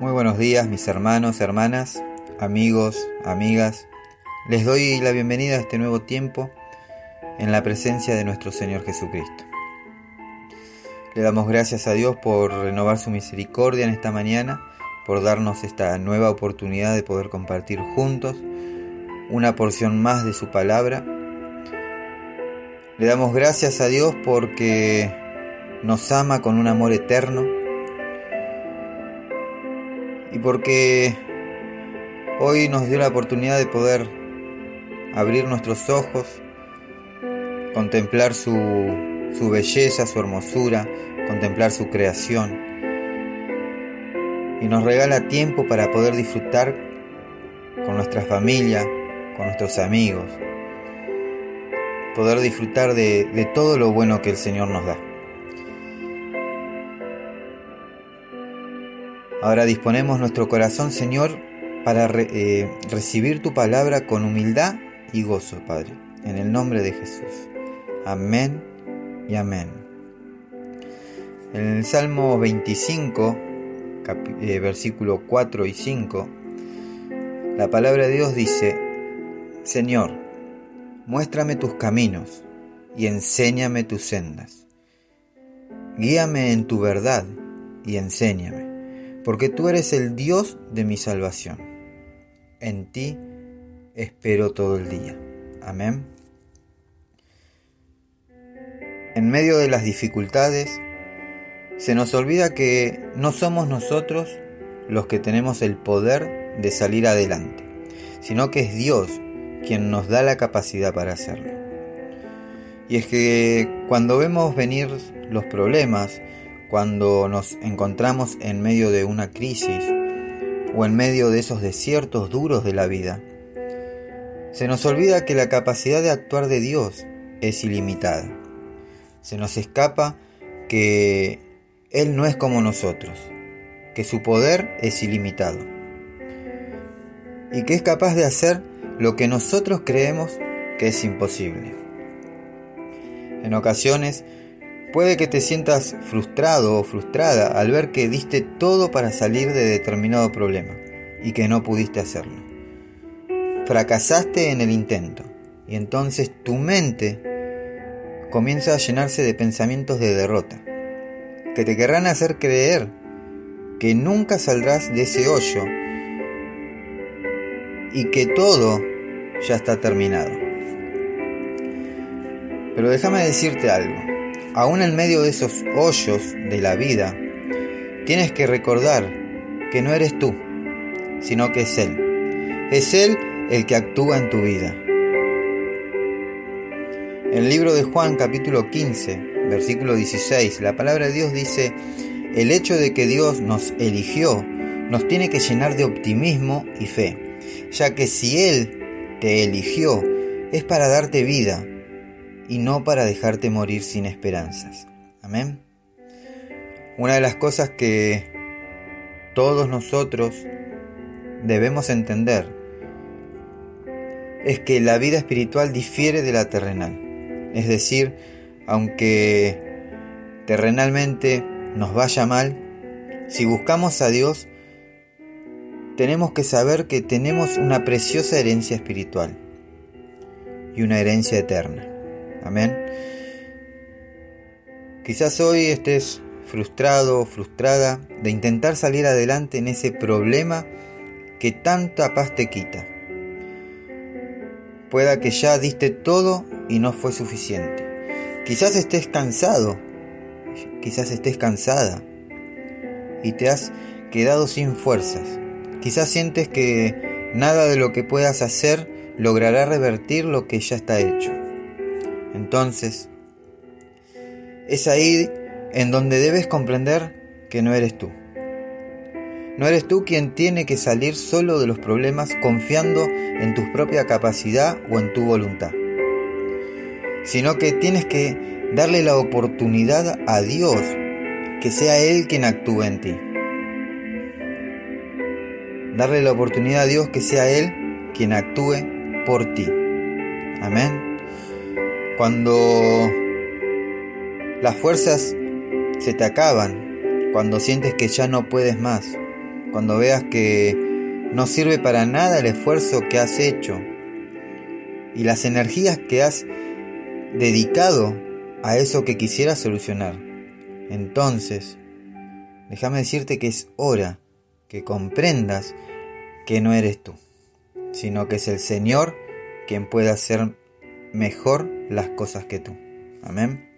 Muy buenos días mis hermanos, hermanas, amigos, amigas. Les doy la bienvenida a este nuevo tiempo en la presencia de nuestro Señor Jesucristo. Le damos gracias a Dios por renovar su misericordia en esta mañana, por darnos esta nueva oportunidad de poder compartir juntos una porción más de su palabra. Le damos gracias a Dios porque nos ama con un amor eterno y porque hoy nos dio la oportunidad de poder abrir nuestros ojos, contemplar su, su belleza, su hermosura, contemplar su creación. Y nos regala tiempo para poder disfrutar con nuestra familia, con nuestros amigos, poder disfrutar de, de todo lo bueno que el Señor nos da. Ahora disponemos nuestro corazón, Señor, para eh, recibir tu palabra con humildad y gozo, Padre. En el nombre de Jesús. Amén y amén. En el Salmo 25, eh, versículo 4 y 5, la palabra de Dios dice, Señor, muéstrame tus caminos y enséñame tus sendas. Guíame en tu verdad y enséñame porque tú eres el Dios de mi salvación. En ti espero todo el día. Amén. En medio de las dificultades, se nos olvida que no somos nosotros los que tenemos el poder de salir adelante, sino que es Dios quien nos da la capacidad para hacerlo. Y es que cuando vemos venir los problemas, cuando nos encontramos en medio de una crisis o en medio de esos desiertos duros de la vida, se nos olvida que la capacidad de actuar de Dios es ilimitada. Se nos escapa que Él no es como nosotros, que su poder es ilimitado y que es capaz de hacer lo que nosotros creemos que es imposible. En ocasiones Puede que te sientas frustrado o frustrada al ver que diste todo para salir de determinado problema y que no pudiste hacerlo. Fracasaste en el intento y entonces tu mente comienza a llenarse de pensamientos de derrota que te querrán hacer creer que nunca saldrás de ese hoyo y que todo ya está terminado. Pero déjame decirte algo aún en medio de esos hoyos de la vida, tienes que recordar que no eres tú, sino que es Él. Es Él el que actúa en tu vida. En el libro de Juan capítulo 15, versículo 16, la palabra de Dios dice, el hecho de que Dios nos eligió nos tiene que llenar de optimismo y fe, ya que si Él te eligió es para darte vida y no para dejarte morir sin esperanzas. Amén. Una de las cosas que todos nosotros debemos entender es que la vida espiritual difiere de la terrenal. Es decir, aunque terrenalmente nos vaya mal, si buscamos a Dios, tenemos que saber que tenemos una preciosa herencia espiritual y una herencia eterna. Amén. Quizás hoy estés frustrado o frustrada de intentar salir adelante en ese problema que tanta paz te quita. Pueda que ya diste todo y no fue suficiente. Quizás estés cansado, quizás estés cansada y te has quedado sin fuerzas. Quizás sientes que nada de lo que puedas hacer logrará revertir lo que ya está hecho. Entonces, es ahí en donde debes comprender que no eres tú. No eres tú quien tiene que salir solo de los problemas confiando en tu propia capacidad o en tu voluntad, sino que tienes que darle la oportunidad a Dios que sea Él quien actúe en ti. Darle la oportunidad a Dios que sea Él quien actúe por ti. Amén. Cuando las fuerzas se te acaban, cuando sientes que ya no puedes más, cuando veas que no sirve para nada el esfuerzo que has hecho y las energías que has dedicado a eso que quisieras solucionar. Entonces, déjame decirte que es hora que comprendas que no eres tú, sino que es el Señor quien puede hacer mejor las cosas que tú. Amén.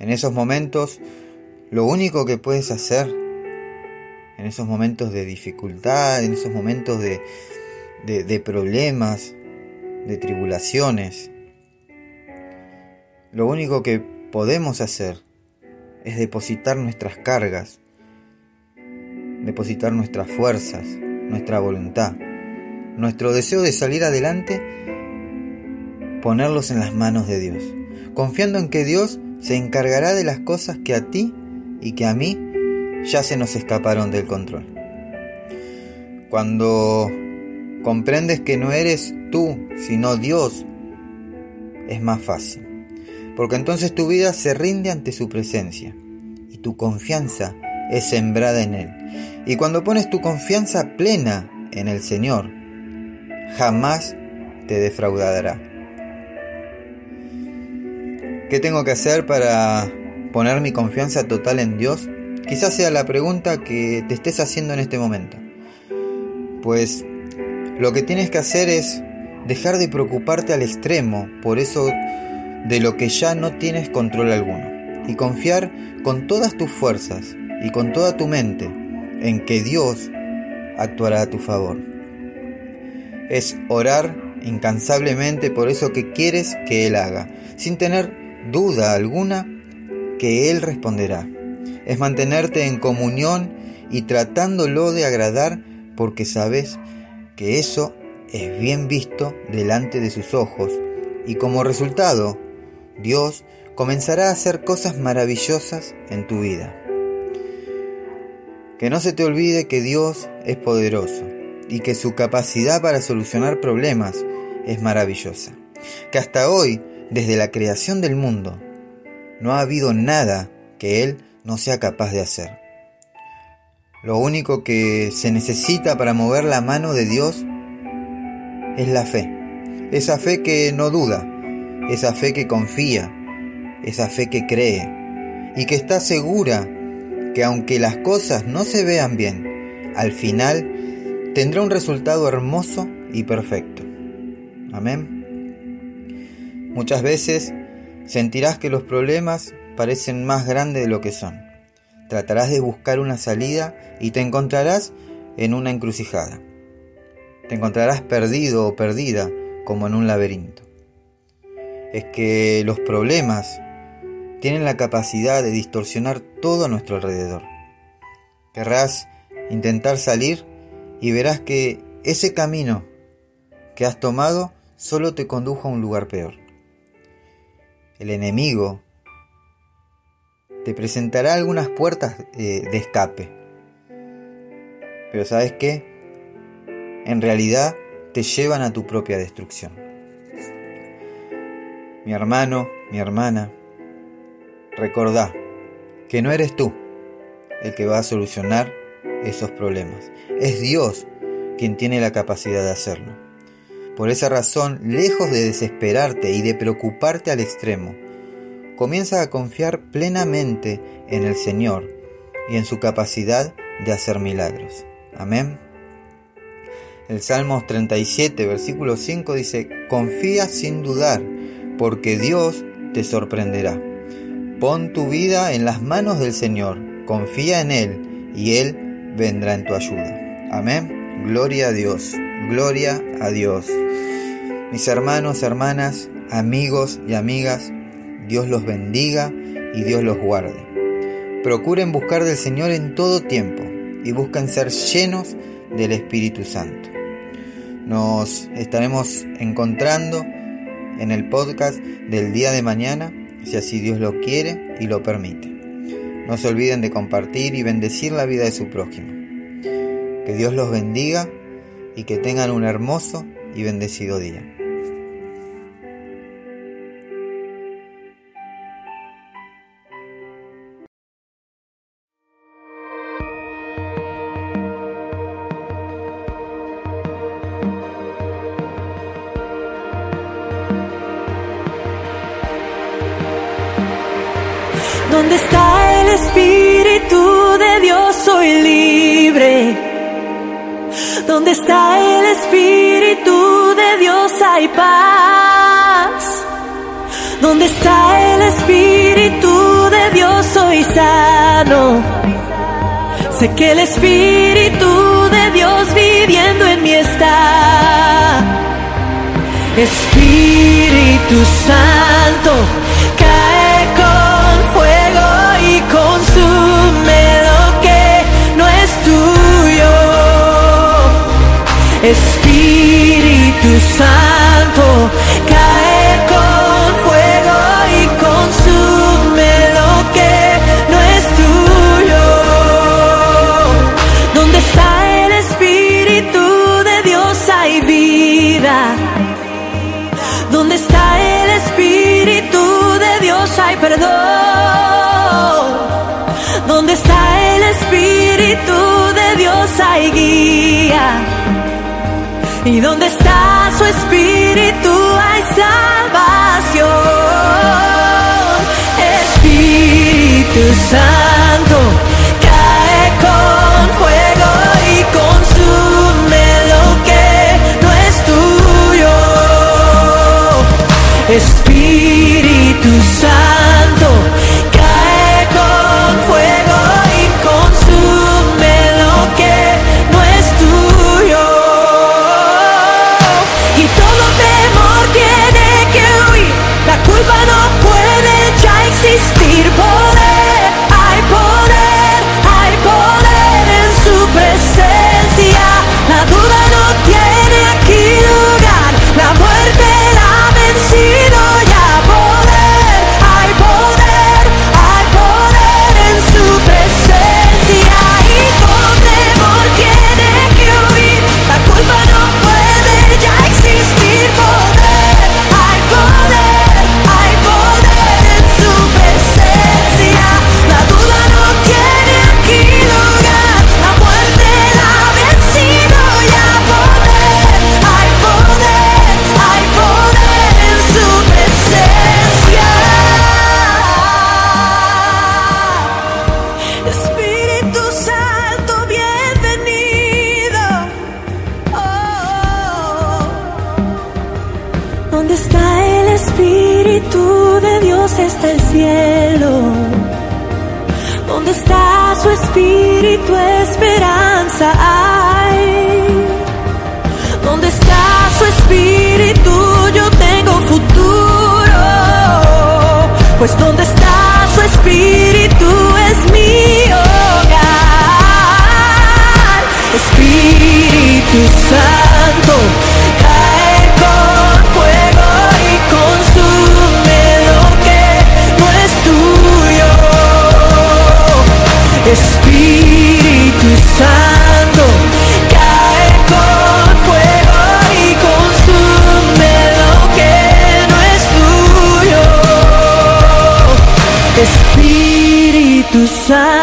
En esos momentos, lo único que puedes hacer, en esos momentos de dificultad, en esos momentos de, de, problemas, de tribulaciones, lo único que podemos hacer es depositar nuestras cargas, depositar nuestras fuerzas, nuestra voluntad, nuestro deseo de salir adelante, ponerlos en las manos de Dios, confiando en que Dios se encargará de las cosas que a ti y que a mí ya se nos escaparon del control. Cuando comprendes que no eres tú, sino Dios, es más fácil. Porque entonces tu vida se rinde ante su presencia y tu confianza es sembrada en Él. Y cuando pones tu confianza plena en el Señor, jamás te defraudará. ¿Qué tengo que hacer para poner mi confianza total en Dios? Quizás sea la pregunta que te estés haciendo en este momento. Pues lo que tienes que hacer es dejar de preocuparte al extremo por eso de lo que ya no tienes control alguno y confiar con todas tus fuerzas y con toda tu mente en que Dios actuará a tu favor. Es orar incansablemente por eso que quieres que Él haga, sin tener duda alguna que Él responderá. Es mantenerte en comunión y tratándolo de agradar porque sabes que eso es bien visto delante de sus ojos y como resultado Dios comenzará a hacer cosas maravillosas en tu vida. Que no se te olvide que Dios es poderoso y que su capacidad para solucionar problemas es maravillosa. Que hasta hoy, desde la creación del mundo, no ha habido nada que Él no sea capaz de hacer. Lo único que se necesita para mover la mano de Dios es la fe. Esa fe que no duda, esa fe que confía, esa fe que cree y que está segura que aunque las cosas no se vean bien, al final tendrá un resultado hermoso y perfecto. Amén. Muchas veces sentirás que los problemas parecen más grandes de lo que son. Tratarás de buscar una salida y te encontrarás en una encrucijada. Te encontrarás perdido o perdida como en un laberinto. Es que los problemas tienen la capacidad de distorsionar todo a nuestro alrededor. Querrás intentar salir y verás que ese camino que has tomado solo te condujo a un lugar peor. El enemigo te presentará algunas puertas eh, de escape. Pero ¿sabes qué? En realidad te llevan a tu propia destrucción. Mi hermano, mi hermana, Recordá que no eres tú el que va a solucionar esos problemas. Es Dios quien tiene la capacidad de hacerlo. Por esa razón, lejos de desesperarte y de preocuparte al extremo, comienza a confiar plenamente en el Señor y en su capacidad de hacer milagros. Amén. El Salmos 37, versículo 5 dice, confía sin dudar, porque Dios te sorprenderá. Pon tu vida en las manos del Señor, confía en Él y Él vendrá en tu ayuda. Amén. Gloria a Dios, gloria a Dios. Mis hermanos, hermanas, amigos y amigas, Dios los bendiga y Dios los guarde. Procuren buscar del Señor en todo tiempo y busquen ser llenos del Espíritu Santo. Nos estaremos encontrando en el podcast del día de mañana si así Dios lo quiere y lo permite. No se olviden de compartir y bendecir la vida de su prójimo. Que Dios los bendiga y que tengan un hermoso y bendecido día. ¿Dónde está el Espíritu de Dios? Soy libre. Donde está el Espíritu de Dios hay paz. Donde está el Espíritu de Dios soy sano. Sé que el Espíritu de Dios viviendo en mí está. Espíritu Santo, Espíritu Santo, cae Y donde está su Espíritu hay salvación. Espíritu Santo, cae con fuego y consume lo que no es tuyo. Cielo. Donde está su Espíritu esperanza hay. Donde está su Espíritu yo tengo futuro. Pues donde está su Espíritu es mi hogar. Espíritu Santo, Espíritu Santo, cae con fuego y consume lo que no es tuyo. Espíritu Santo,